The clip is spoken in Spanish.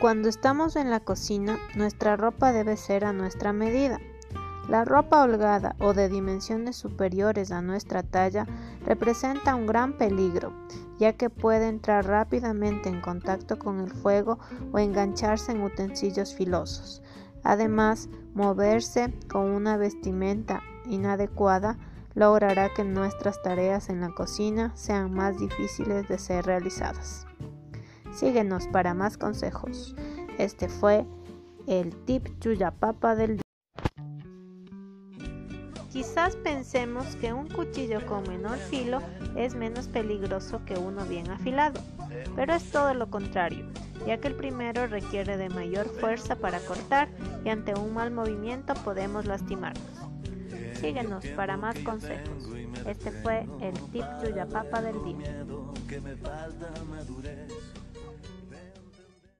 Cuando estamos en la cocina, nuestra ropa debe ser a nuestra medida. La ropa holgada o de dimensiones superiores a nuestra talla representa un gran peligro, ya que puede entrar rápidamente en contacto con el fuego o engancharse en utensilios filosos. Además, moverse con una vestimenta inadecuada logrará que nuestras tareas en la cocina sean más difíciles de ser realizadas. Síguenos para más consejos. Este fue el tip Chuyapapa del día. Quizás pensemos que un cuchillo con menor filo es menos peligroso que uno bien afilado, pero es todo lo contrario, ya que el primero requiere de mayor fuerza para cortar y ante un mal movimiento podemos lastimarnos. Síguenos para más consejos. Este fue el tip Chuyapapa del día.